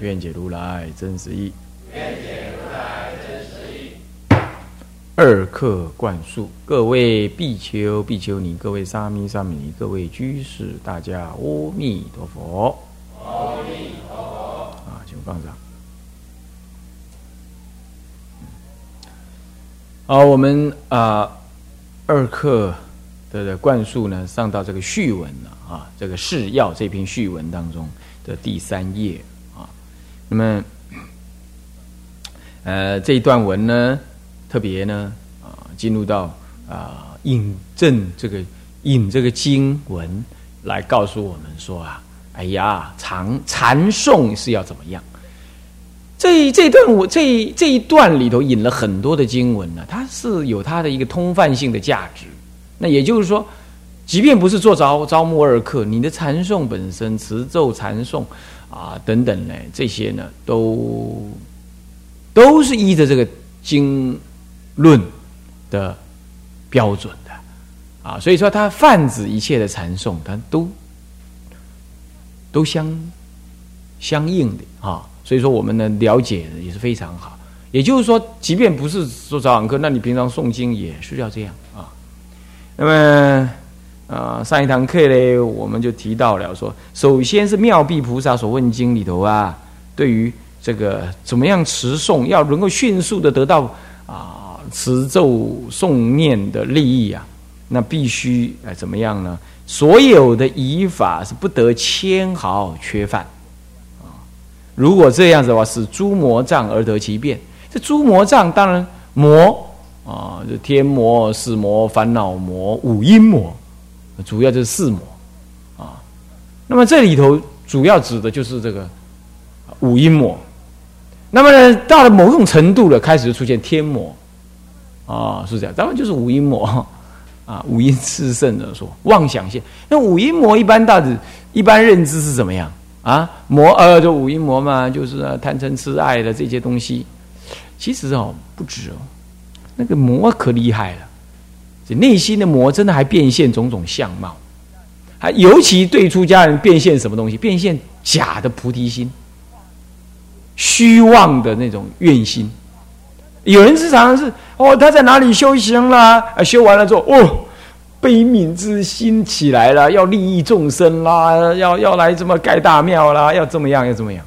愿解如来真实义。二课灌输，各位比丘、比丘尼，各位沙弥、沙弥尼，各位居士，大家阿弥陀佛。阿弥陀佛。啊，请放上。好，我们啊，二课的灌输呢，上到这个序文了啊，这个释要这篇序文当中的第三页。那么，呃，这一段文呢，特别呢啊，进入到啊引证这个引这个经文来告诉我们说啊，哎呀，禅禅诵是要怎么样？这这段我这这一段里头引了很多的经文呢，它是有它的一个通泛性的价值。那也就是说，即便不是做招招募二课，你的禅诵本身、持咒禅诵啊等等呢，这些呢都都是依着这个经论的标准的啊。所以说，它泛指一切的禅诵，它都都相相应的啊。所以说，我们呢了解也是非常好。也就是说，即便不是做早晚课，那你平常诵经也是要这样啊。那么，啊，上一堂课呢，我们就提到了说，首先是妙臂菩萨所问经里头啊，对于这个怎么样持诵，要能够迅速的得到啊持咒诵念的利益啊，那必须哎怎么样呢？所有的仪法是不得纤毫缺犯。如果这样子的话，是诸魔障而得其变。这诸魔障当然魔啊，这天魔、死魔、烦恼魔、五阴魔，主要就是四魔啊。那么这里头主要指的就是这个五阴魔。那么呢，到了某种程度了，开始就出现天魔啊，是这样。当然就是五阴魔啊，五阴炽盛的说妄想性。那五阴魔一般大致一般认知是怎么样？啊，魔呃，就五阴魔嘛，就是贪嗔痴爱的这些东西。其实哦，不止哦，那个魔可厉害了。这内心的魔真的还变现种种相貌，还尤其对出家人变现什么东西？变现假的菩提心，虚妄的那种愿心。有人是常常是哦，他在哪里修行啦？啊，修完了之后哦。悲悯之心起来了，要利益众生啦，要要来这么盖大庙啦，要怎么样，要怎么样？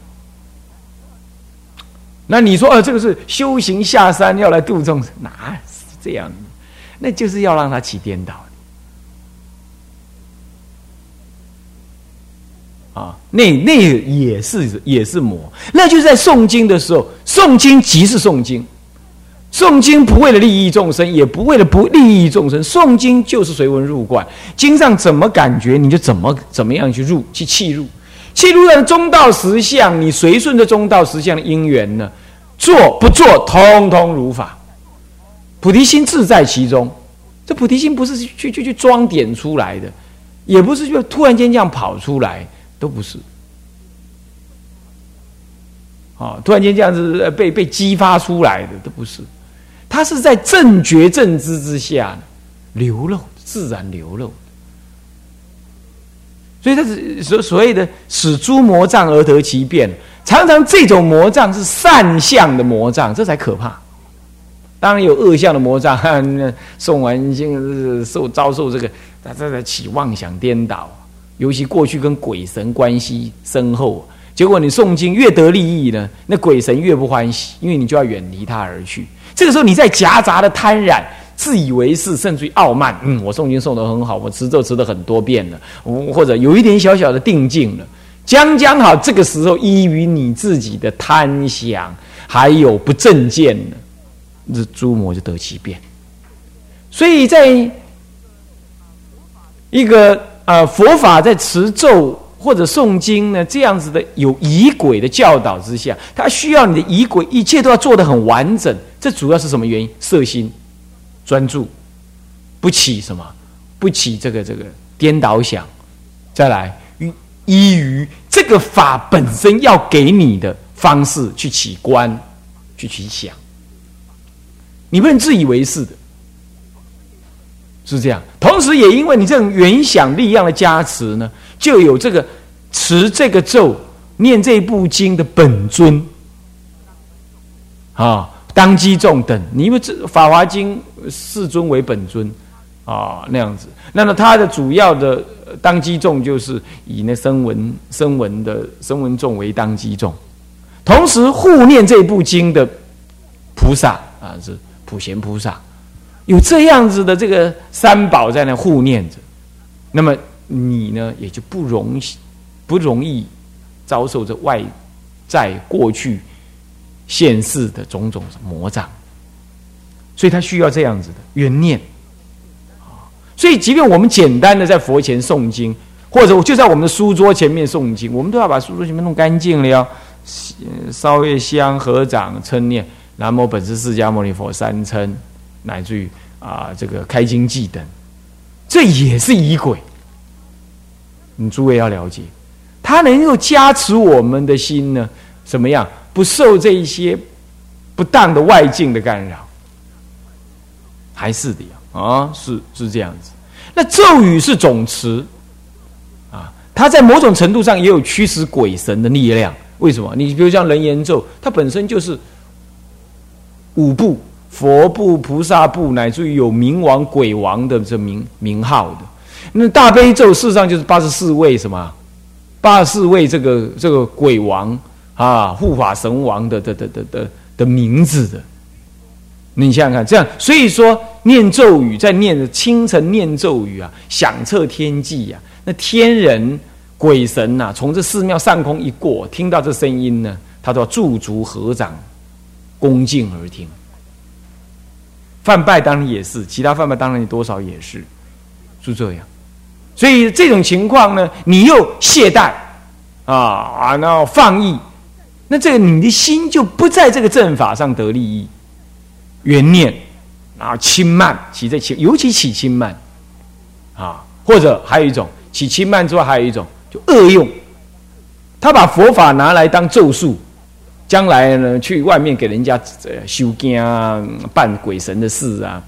那你说，呃，这个是修行下山要来度众生，哪是这样？那就是要让他起颠倒啊！那那也是也是魔，那就是在诵经的时候，诵经即是诵经。诵经不为了利益众生，也不为了不利益众生。诵经就是随文入观，经上怎么感觉你就怎么怎么样去入去契入，契入了中道实相，你随顺着中道实相的因缘呢，做不做，通通如法。菩提心自在其中，这菩提心不是去去去装点出来的，也不是就突然间这样跑出来，都不是。啊，突然间这样子被被激发出来的，都不是。它是在正觉正知之下流露，自然流露。所以它是所所谓的使诸魔障而得其变。常常这种魔障是善相的魔障，这才可怕。当然有恶相的魔障，送完经受遭受这个，他在在起妄想颠倒，尤其过去跟鬼神关系深厚，结果你诵经越得利益呢，那鬼神越不欢喜，因为你就要远离他而去。这个时候，你在夹杂的贪婪、自以为是，甚至于傲慢。嗯，我诵经诵得很好，我持咒持得很多遍了，或者有一点小小的定境了。将将好，这个时候依于你自己的贪想，还有不正见呢，这诸魔就得其变。所以在一个呃佛法在持咒或者诵经呢，这样子的有仪轨的教导之下，他需要你的仪轨，一切都要做得很完整。这主要是什么原因？色心专注，不起什么，不起这个这个颠倒想。再来，依于这个法本身要给你的方式去起观，去起想，你不能自以为是的。是这样，同时也因为你这种原想力量的加持呢，就有这个持这个咒、念这部经的本尊。啊，当机众等，因为这《法华经》世尊为本尊？啊，那样子。那么它的主要的当机众就是以那声闻、声闻的声闻众为当机众，同时护念这部经的菩萨啊，是普贤菩萨。有这样子的这个三宝在那护念着，那么你呢也就不容不容易遭受这外在过去现世的种种魔障，所以他需要这样子的缘念。所以，即便我们简单的在佛前诵经，或者就在我们的书桌前面诵经，我们都要把书桌前面弄干净了，要烧月香、合掌、称念南无本师释迦牟尼佛三称。乃至于啊，这个开经记等，这也是仪轨。你诸位要了解，它能够加持我们的心呢？怎么样？不受这一些不当的外境的干扰，还是的呀？啊，是是这样子。那咒语是总持啊，它在某种程度上也有驱使鬼神的力量。为什么？你比如像人言咒，它本身就是五部。佛部、菩萨部，乃至于有冥王、鬼王的这名名号的，那大悲咒事实上就是八十四位什么？八十四位这个这个鬼王啊，护法神王的的的的的的名字的。你想想看，这样，所以说念咒语，在念清晨念咒语啊，响彻天际呀，那天人鬼神呐，从这寺庙上空一过，听到这声音呢，他都要驻足合掌，恭敬而听。犯拜当然也是，其他犯拜当然多少也是，是这样。所以这种情况呢，你又懈怠啊啊，然后放逸，那这个你的心就不在这个正法上得利益，缘念啊轻慢起这轻，尤其起轻慢啊，或者还有一种起轻慢之外，还有一种就恶用，他把佛法拿来当咒术。将来呢，去外面给人家修经啊，办鬼神的事啊，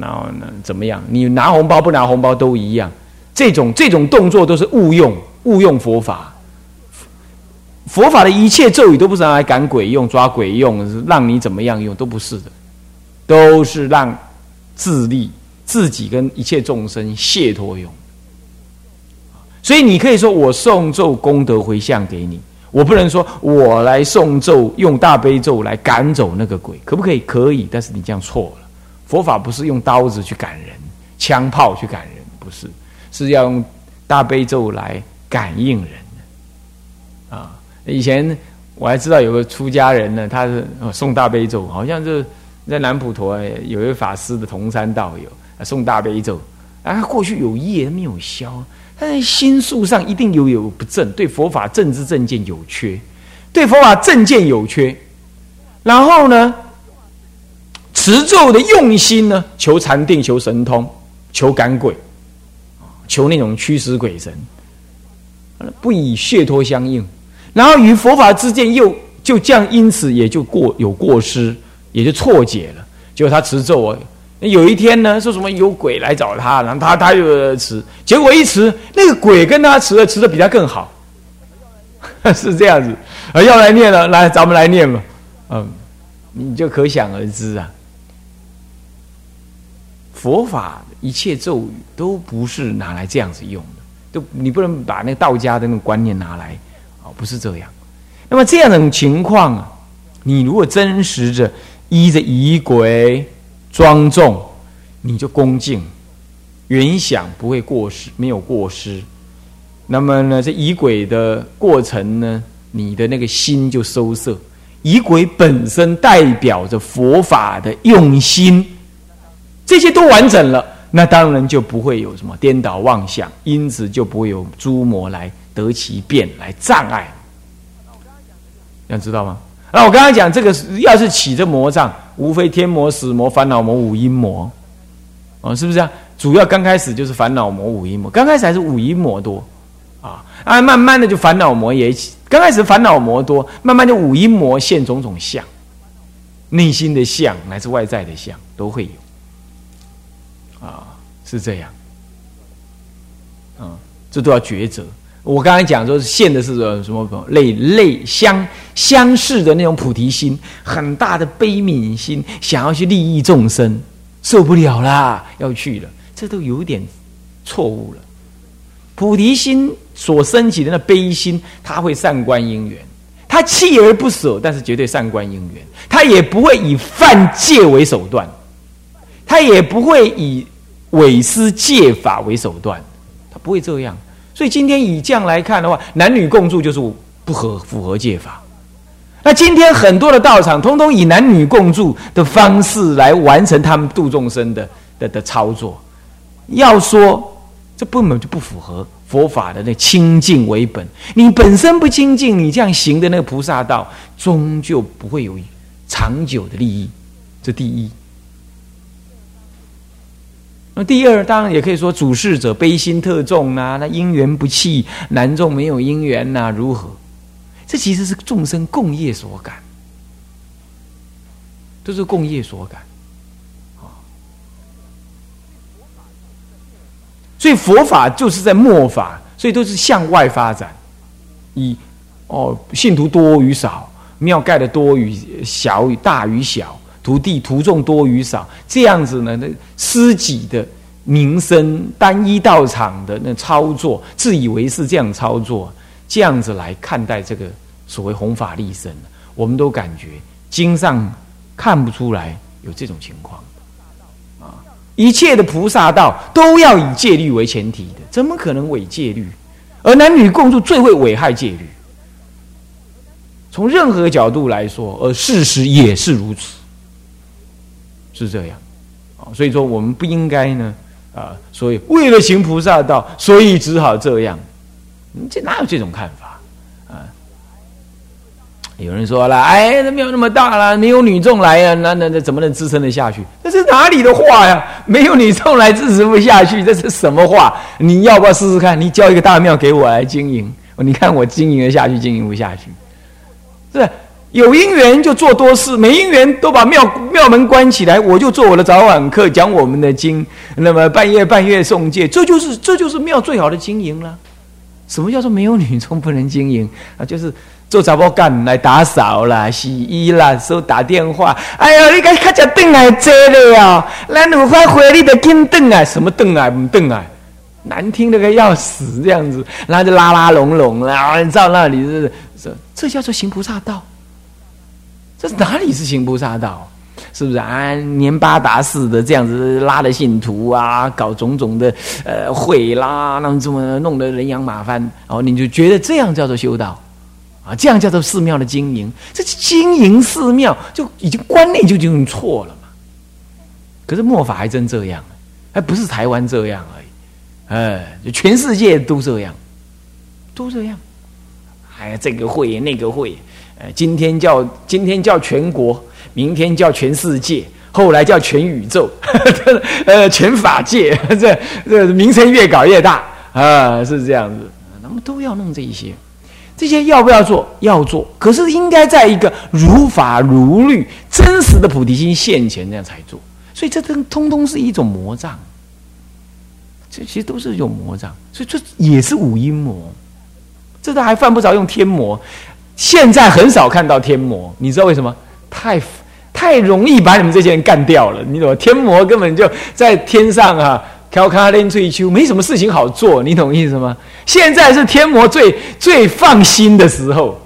然后呢，怎么样？你拿红包不拿红包都一样。这种这种动作都是误用误用佛法。佛法的一切咒语都不是拿来赶鬼用、抓鬼用，让你怎么样用都不是的，都是让自利自己跟一切众生解脱用。所以你可以说我诵咒功德回向给你。我不能说，我来诵咒，用大悲咒来赶走那个鬼，可不可以？可以，但是你这样错了。佛法不是用刀子去赶人，枪炮去赶人，不是，是要用大悲咒来感应人。啊，以前我还知道有个出家人呢，他是送大悲咒，好像是在南普陀有一位法师的同山道友送大悲咒，啊，过去有业没有消。他在心术上一定有有不正，对佛法正知正见有缺，对佛法正见有缺，然后呢，持咒的用心呢，求禅定，求神通，求赶鬼，求那种驱使鬼神，不以血脱相应，然后与佛法之间又就这样，因此也就过有过失，也就错解了，结果他持咒啊。有一天呢，说什么有鬼来找他，然后他他就持，结果一持，那个鬼跟他持的持的比他更好，是这样子，啊，要来念了，来咱们来念吧，嗯，你就可想而知啊，佛法一切咒语都不是拿来这样子用的，都你不能把那个道家的那种观念拿来，啊，不是这样。那么这样的情况啊，你如果真实着依着仪轨。庄重，你就恭敬，原想不会过失，没有过失。那么呢，这仪轨的过程呢，你的那个心就收摄。仪轨本身代表着佛法的用心，这些都完整了，那当然就不会有什么颠倒妄想，因此就不会有诸魔来得其变来障碍。想知道吗？那我刚刚讲这个，要是起这魔障，无非天魔、死魔、烦恼魔、五阴魔，哦，是不是啊？主要刚开始就是烦恼魔、五阴魔，刚开始还是五阴魔多，啊啊，慢慢的就烦恼魔也起，刚开始烦恼魔多，慢慢就五阴魔现种种相，内心的相乃至外在的相都会有，啊，是这样，啊，这都要抉择。我刚才讲说，现的是什么？类类相相似的那种菩提心，很大的悲悯心，想要去利益众生，受不了啦，要去了，这都有点错误了。菩提心所升起的那悲心，他会善观因缘，他锲而不舍，但是绝对善观因缘，他也不会以犯戒为手段，他也不会以伪施戒法为手段，他不会这样。所以今天以这样来看的话，男女共住就是不合符合戒法。那今天很多的道场，通通以男女共住的方式来完成他们度众生的的的操作。要说这根本就不符合佛法的那清净为本。你本身不清净，你这样行的那个菩萨道，终究不会有长久的利益。这第一。那第二，当然也可以说主事者悲心特重呐，那因缘不弃，难众没有因缘呐，如何？这其实是众生共业所感，都是共业所感，啊。所以佛法就是在末法，所以都是向外发展，以哦信徒多与少，庙盖的多与小与大与小。徒弟徒众多与少，这样子呢？那私己的名声，单一道场的那操作，自以为是这样操作，这样子来看待这个所谓弘法利生，我们都感觉经上看不出来有这种情况啊！一切的菩萨道都要以戒律为前提的，怎么可能违戒律？而男女共住最会危害戒律，从任何角度来说，而事实也是如此。是这样，啊，所以说我们不应该呢，啊，所以为了行菩萨道，所以只好这样，这哪有这种看法啊？有人说了，哎，那庙那么大了，没有女众来啊，那那那怎么能支撑得下去？这是哪里的话呀？没有女众来支持不下去，这是什么话？你要不要试试看？你交一个大庙给我来经营，你看我经营得下去，经营不下去，是。有因缘就做多事，没因缘都把庙庙门关起来，我就做我的早晚课，讲我们的经。那么半夜半夜诵戒，这就是这就是庙最好的经营了。什么叫做没有女中不能经营啊？就是做杂包干来打扫啦、洗衣啦、收打电话。哎呀，你看看只凳来坐了呀，来五块回你的金凳啊，什么凳啊？不凳啊？难听的个要死，这样子，然后就拉拉拢拢啦，照那里是这这叫做行菩萨道。这哪里是行菩萨道？是不是啊？年八达似的这样子拉的信徒啊，搞种种的呃会啦，那么这么弄得人仰马翻，然哦，你就觉得这样叫做修道啊？这样叫做寺庙的经营？这经营寺庙就已经观念就已经错了嘛？可是末法还真这样，还不是台湾这样而已，哎，就全世界都这样，都这样。哎呀，这个会那个会。呃，今天叫今天叫全国，明天叫全世界，后来叫全宇宙，呃，全法界，这这名称越搞越大啊，是这样子。那么都要弄这一些，这些要不要做？要做，可是应该在一个如法如律、真实的菩提心现前那样才做。所以这都通通是一种魔障，这其实都是一种魔障，所以这也是五阴魔，这都还犯不着用天魔。现在很少看到天魔，你知道为什么？太太容易把你们这些人干掉了。你懂？天魔根本就在天上啊，挑卡练翠秋，没什么事情好做。你懂意思吗？现在是天魔最最放心的时候，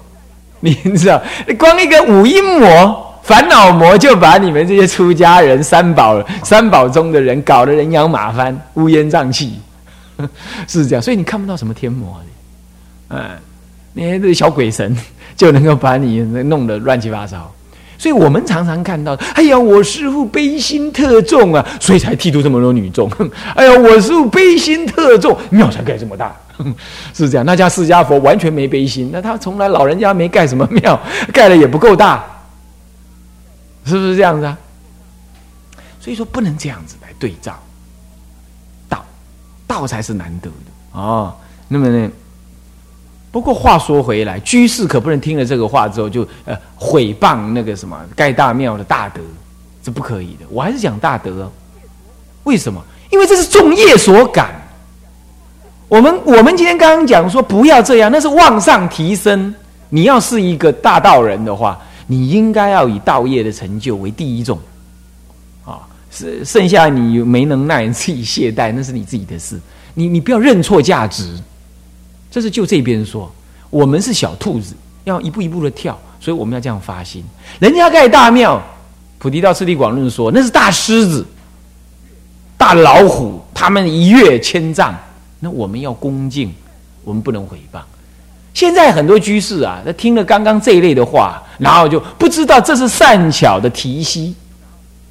你知道？光一个五阴魔、烦恼魔，就把你们这些出家人、三宝三宝中的人搞得人仰马翻、乌烟瘴气，是这样。所以你看不到什么天魔的，嗯，那些小鬼神。就能够把你弄得乱七八糟，所以我们常常看到，哎呀，我师父悲心特重啊，所以才剃度这么多女众。哎呀，我师父悲心特重，庙才盖这么大，是这样。那家释迦佛完全没悲心，那他从来老人家没盖什么庙，盖的也不够大，是不是这样子啊？所以说不能这样子来对照，道道才是难得的哦。那么呢？不过话说回来，居士可不能听了这个话之后就呃毁谤那个什么盖大庙的大德，这不可以的。我还是讲大德，为什么？因为这是众业所感。我们我们今天刚刚讲说不要这样，那是往上提升。你要是一个大道人的话，你应该要以道业的成就为第一重。啊，是剩下你没能耐，你自己懈怠，那是你自己的事。你你不要认错价值。这是就这边说，我们是小兔子，要一步一步的跳，所以我们要这样发心。人家盖大庙，菩提道次第广论说那是大狮子、大老虎，他们一跃千丈，那我们要恭敬，我们不能毁谤。现在很多居士啊，他听了刚刚这一类的话，然后就不知道这是善巧的提息，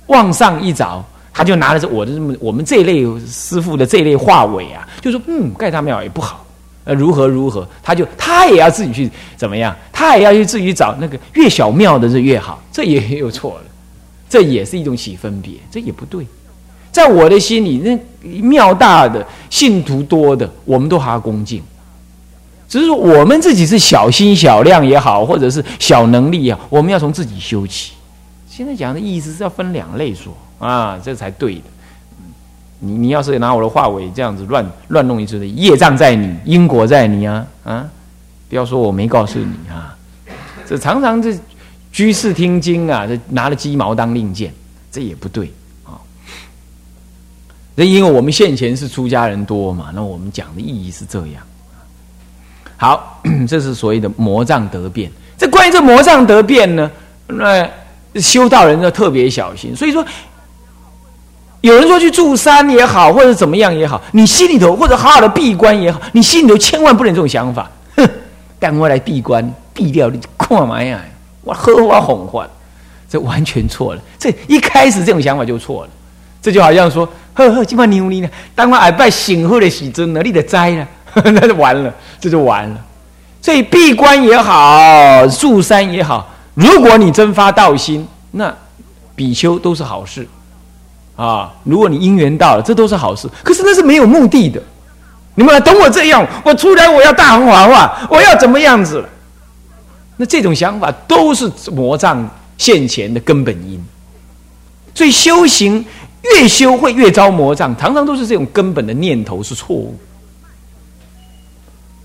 往上一找，他就拿了这我的这么我们这一类师傅的这一类话尾啊，就说嗯，盖大庙也不好。呃，如何如何，他就他也要自己去怎么样？他也要去自己找那个越小庙的是越好，这也有错了，这也是一种起分别，这也不对。在我的心里，那庙大的信徒多的，我们都还要恭敬。只是说我们自己是小心小量也好，或者是小能力啊，我们要从自己修起。现在讲的意思是要分两类说啊，这才对的。你你要是拿我的话尾这样子乱乱弄一次业障在你，因果在你啊啊！不要说我没告诉你啊，这常常这居士听经啊，这拿了鸡毛当令箭，这也不对啊。那因为我们现前是出家人多嘛，那我们讲的意义是这样。好，这是所谓的魔障得变。这关于这魔障得变呢，那修道人要特别小心。所以说。有人说去住山也好，或者怎么样也好，你心里头或者好好的闭关也好，你心里头千万不能这种想法。哼，赶快来闭关，闭掉你干嘛呀？我喝我哄坏，这完全错了。这一开始这种想法就错了。这就好像说，呵呵，今晚牛你呢？当我挨拜醒后的喜尊呢，你得摘了，那就完了，这就完了。所以闭关也好，住山也好，如果你真发道心，那比丘都是好事。啊！如果你姻缘到了，这都是好事。可是那是没有目的的。你们来等我这样，我出来我要大红华化，我要怎么样子？那这种想法都是魔障现前的根本因。所以修行越修会越遭魔障，常常都是这种根本的念头是错误。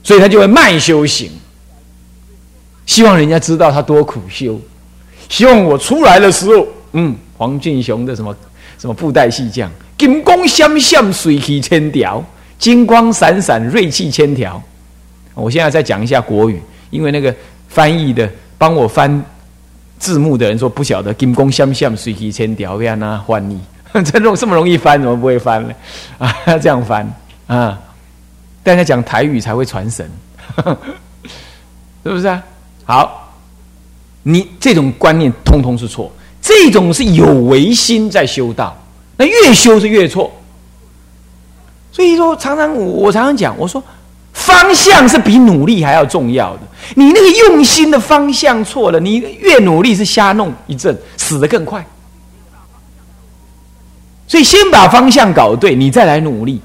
所以他就会慢修行，希望人家知道他多苦修，希望我出来的时候，嗯，黄俊雄的什么。什么布袋戏匠，金光闪闪，水气千条；金光闪闪，锐气千条。我现在再讲一下国语，因为那个翻译的帮我翻字幕的人说不晓得“金光闪闪，水气千条”要哪翻译？这种这么容易翻，怎么不会翻呢？啊，这样翻啊！大家讲台语才会传神，是不是啊？好，你这种观念通通是错。这种是有违心在修道，那越修是越错。所以说，常常我我常常讲，我说方向是比努力还要重要的。你那个用心的方向错了，你越努力是瞎弄一阵，死的更快。所以先把方向搞对，你再来努力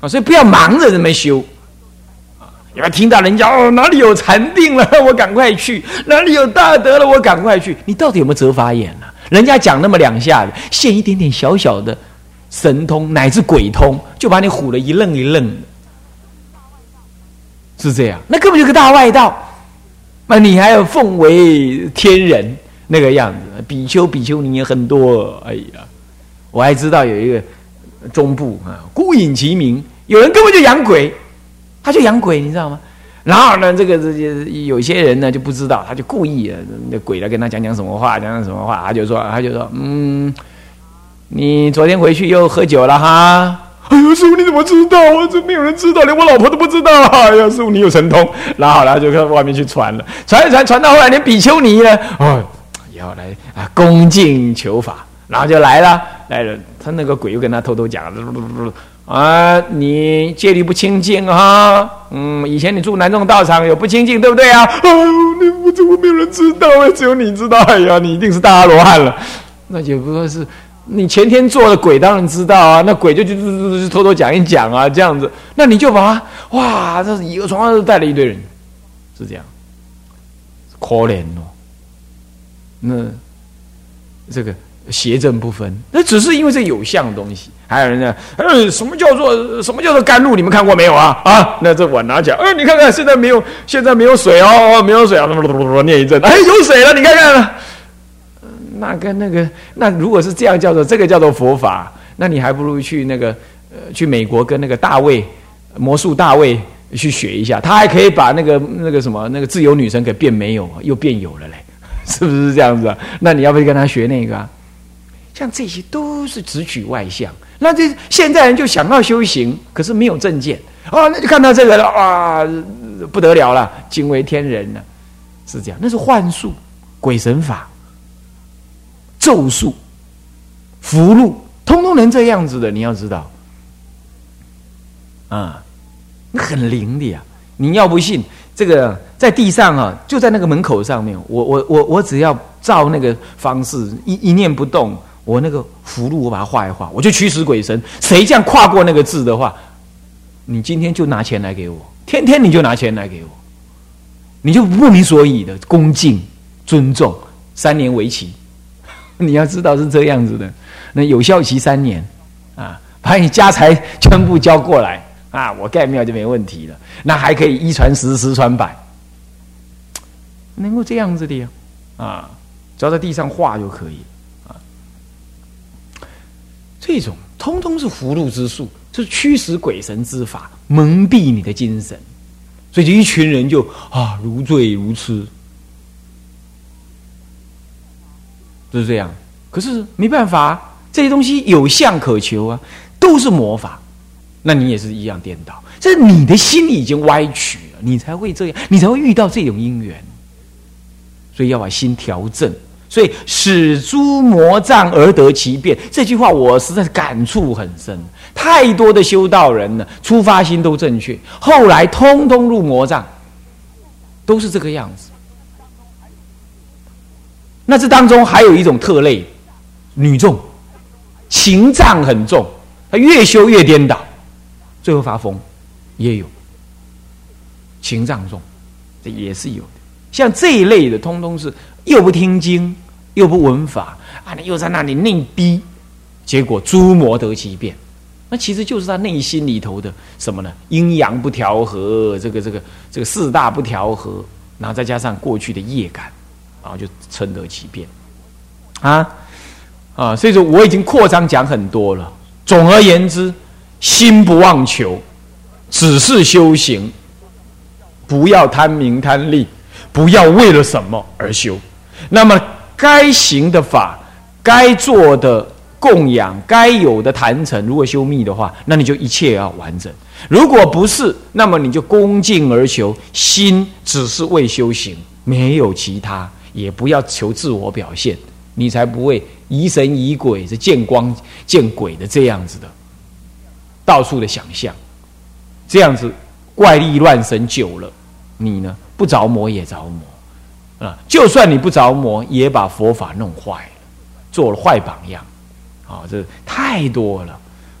啊！所以不要忙着这么修。你要听到人家哦，哪里有禅定了，我赶快去；哪里有大德了，我赶快去。你到底有没有折法眼呢？人家讲那么两下子，现一点点小小的神通乃至鬼通，就把你唬得一愣一愣的，是这样？那根本就是个大外道。那你还要奉为天人那个样子？比丘、比丘尼也很多。哎呀，我还知道有一个中部啊，孤影其名，有人根本就养鬼。他就养鬼，你知道吗？然后呢，这个这些有些人呢就不知道，他就故意那鬼来跟他讲讲什么话，讲讲什么话，他就说，他就说，嗯，你昨天回去又喝酒了哈，哎呦，师傅你怎么知道啊？这没有人知道，连我老婆都不知道。哎呀，师傅你有神通。然后呢就到外面去传了，传一传，传到后来连比丘尼呢，哦，也要来啊恭敬求法，然后就来了，来了。他那个鬼又跟他偷偷讲，啊，你戒律不清净哈，嗯，以前你住南宗道场有不清净，对不对啊？哎呦，你我怎么没有人知道？只有你知道。哎呀，你一定是大阿罗汉了。那也不说是。你前天做的鬼当然知道啊，那鬼就就就就偷偷讲一讲啊，这样子，那你就把哇，这一个床上带了一堆人，是这样，可怜哦。那这个邪正不分，那只是因为这有相的东西。还有人呢，呃，什么叫做什么叫做甘露？你们看过没有啊？啊，那这碗拿起来，呃，你看看，现在没有，现在没有水哦，没有水啊，念一阵，哎，有水了，你看看。那跟那个，那如果是这样叫做这个叫做佛法，那你还不如去那个呃，去美国跟那个大卫魔术大卫去学一下，他还可以把那个那个什么那个自由女神给变没有，又变有了嘞，是不是这样子啊？那你要不要跟他学那个？啊？像这些都是直取外相，那这现在人就想要修行，可是没有正见啊，那就看到这个了啊，不得了了，惊为天人了，是这样，那是幻术、鬼神法。咒术、符箓，通通能这样子的，你要知道，啊，那很灵的呀！你要不信，这个在地上啊，就在那个门口上面，我我我我只要照那个方式一一念不动，我那个符箓我把它画一画，我就驱使鬼神。谁这样跨过那个字的话，你今天就拿钱来给我，天天你就拿钱来给我，你就不明所以的恭敬尊重，三年为期。你要知道是这样子的，那有效期三年，啊，把你家财全部交过来，啊，我盖庙就没问题了。那还可以一传十，十传百，能够这样子的呀，啊，只要在地上画就可以，这种通通是福禄之术，是驱使鬼神之法，蒙蔽你的精神，所以就一群人就啊如醉如痴。就是这样，可是没办法，这些东西有相可求啊，都是魔法，那你也是一样颠倒，这你的心已经歪曲了，你才会这样，你才会遇到这种因缘，所以要把心调正，所以使诸魔障而得其变，这句话我实在是感触很深，太多的修道人呢，出发心都正确，后来通通入魔障，都是这个样子。那这当中还有一种特类，女众，情障很重，她越修越颠倒，最后发疯，也有情障重，这也是有的。像这一类的，通通是又不听经，又不闻法啊，你又在那里内逼，结果诸魔得其变，那其实就是他内心里头的什么呢？阴阳不调和，这个这个这个四大不调和，然后再加上过去的业感。然后就称得其变，啊啊！所以说我已经扩张讲很多了。总而言之，心不妄求，只是修行，不要贪名贪利，不要为了什么而修。那么该行的法，该做的供养，该有的坛城，如果修密的话，那你就一切要完整；如果不是，那么你就恭敬而求，心只是为修行，没有其他。也不要求自我表现，你才不会疑神疑鬼，是见光见鬼的这样子的，到处的想象，这样子怪力乱神久了，你呢不着魔也着魔啊！就算你不着魔，也把佛法弄坏了，做了坏榜样啊！这太多了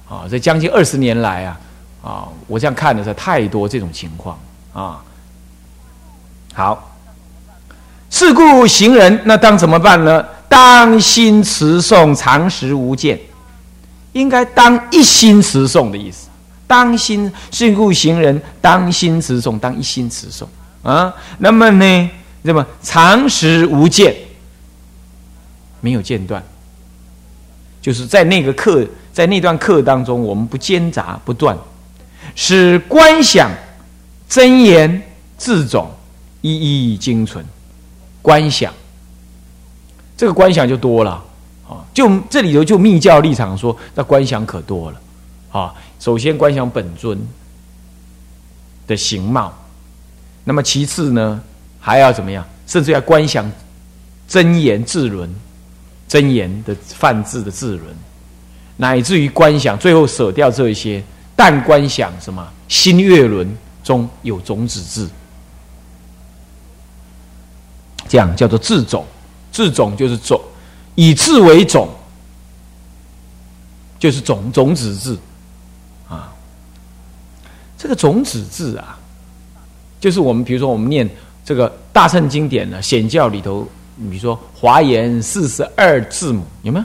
啊！这将近二十年来啊啊，我这样看的是太多这种情况啊。好。是故行人那当怎么办呢？当心持诵，常时无间，应该当一心持诵的意思。当心是故行人当心持诵，当一心持诵啊。那么呢，那么常时无间，没有间断，就是在那个课，在那段课当中，我们不间杂不断，使观想真言字种一一精存。观想，这个观想就多了啊！就这里头就密教立场说，那观想可多了啊，首先观想本尊的形貌，那么其次呢，还要怎么样？甚至要观想真言字轮，真言的梵字的字轮，乃至于观想最后舍掉这一些，但观想什么？新月轮中有种子字，这样叫做字种。字种就是种，以字为种，就是种种子字啊。这个种子字啊，就是我们比如说我们念这个大乘经典的，显教里头，比如说华严四十二字母有没有？